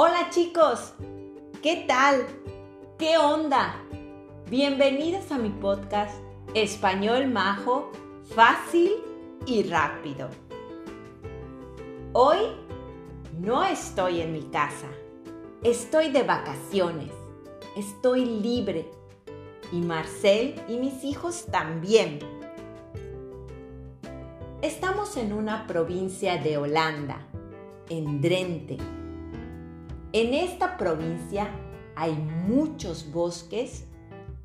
Hola chicos, ¿qué tal? ¿Qué onda? Bienvenidos a mi podcast Español Majo, fácil y rápido. Hoy no estoy en mi casa, estoy de vacaciones, estoy libre y Marcel y mis hijos también. Estamos en una provincia de Holanda, en Drenthe en esta provincia hay muchos bosques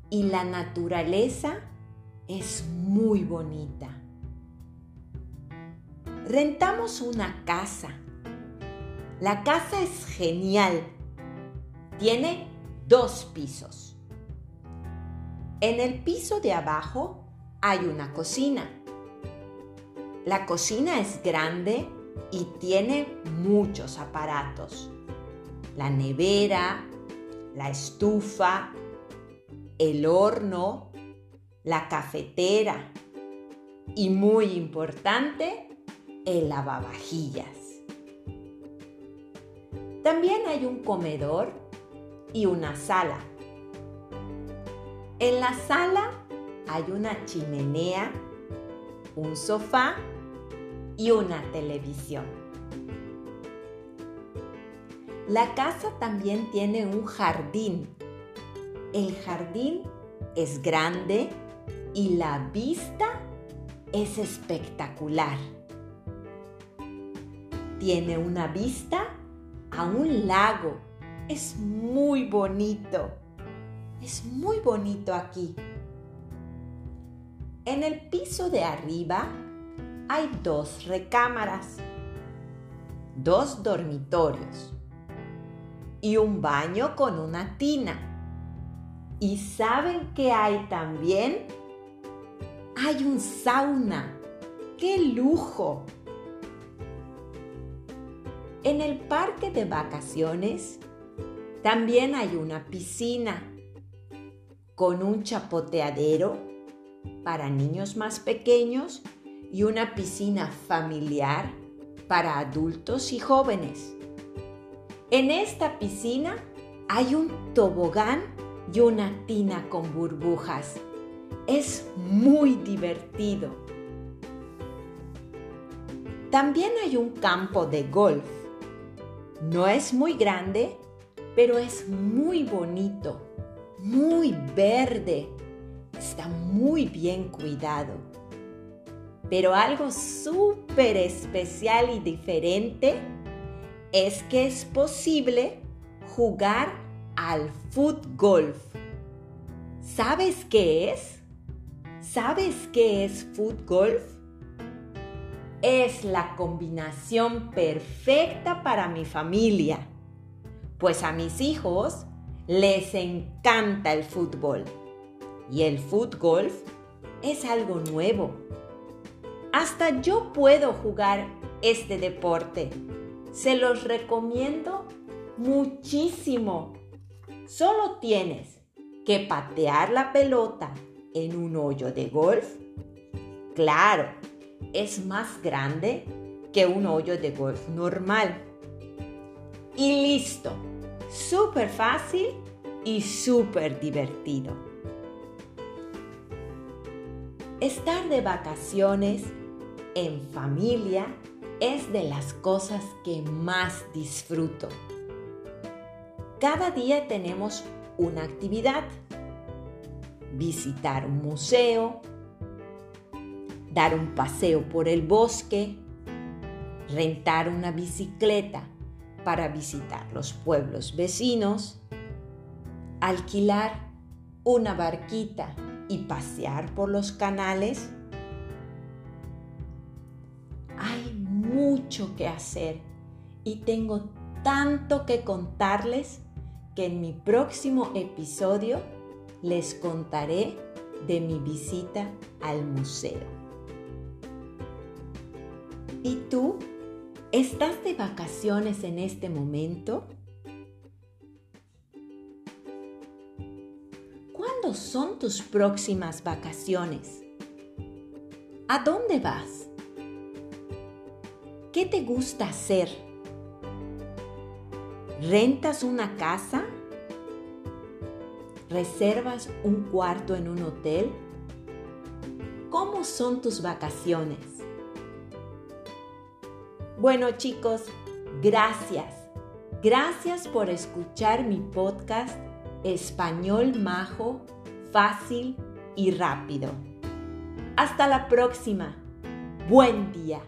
y la naturaleza es muy bonita. Rentamos una casa. La casa es genial. Tiene dos pisos. En el piso de abajo hay una cocina. La cocina es grande y tiene muchos aparatos la nevera, la estufa, el horno, la cafetera y muy importante, el lavavajillas. También hay un comedor y una sala. En la sala hay una chimenea, un sofá y una televisión. La casa también tiene un jardín. El jardín es grande y la vista es espectacular. Tiene una vista a un lago. Es muy bonito. Es muy bonito aquí. En el piso de arriba hay dos recámaras, dos dormitorios y un baño con una tina. ¿Y saben qué hay también? Hay un sauna. ¡Qué lujo! En el parque de vacaciones también hay una piscina con un chapoteadero para niños más pequeños y una piscina familiar para adultos y jóvenes. En esta piscina hay un tobogán y una tina con burbujas. Es muy divertido. También hay un campo de golf. No es muy grande, pero es muy bonito, muy verde. Está muy bien cuidado. Pero algo súper especial y diferente es que es posible jugar al foot ¿Sabes qué es? ¿Sabes qué es foot golf? Es la combinación perfecta para mi familia, pues a mis hijos les encanta el fútbol y el foot golf es algo nuevo. Hasta yo puedo jugar este deporte se los recomiendo muchísimo. Solo tienes que patear la pelota en un hoyo de golf. Claro, es más grande que un hoyo de golf normal. Y listo. Súper fácil y súper divertido. Estar de vacaciones en familia es de las cosas que más disfruto. Cada día tenemos una actividad. Visitar un museo, dar un paseo por el bosque, rentar una bicicleta para visitar los pueblos vecinos, alquilar una barquita y pasear por los canales mucho que hacer y tengo tanto que contarles que en mi próximo episodio les contaré de mi visita al museo. ¿Y tú? ¿Estás de vacaciones en este momento? ¿Cuándo son tus próximas vacaciones? ¿A dónde vas? ¿Qué te gusta hacer? ¿Rentas una casa? ¿Reservas un cuarto en un hotel? ¿Cómo son tus vacaciones? Bueno chicos, gracias. Gracias por escuchar mi podcast Español Majo, fácil y rápido. Hasta la próxima. Buen día.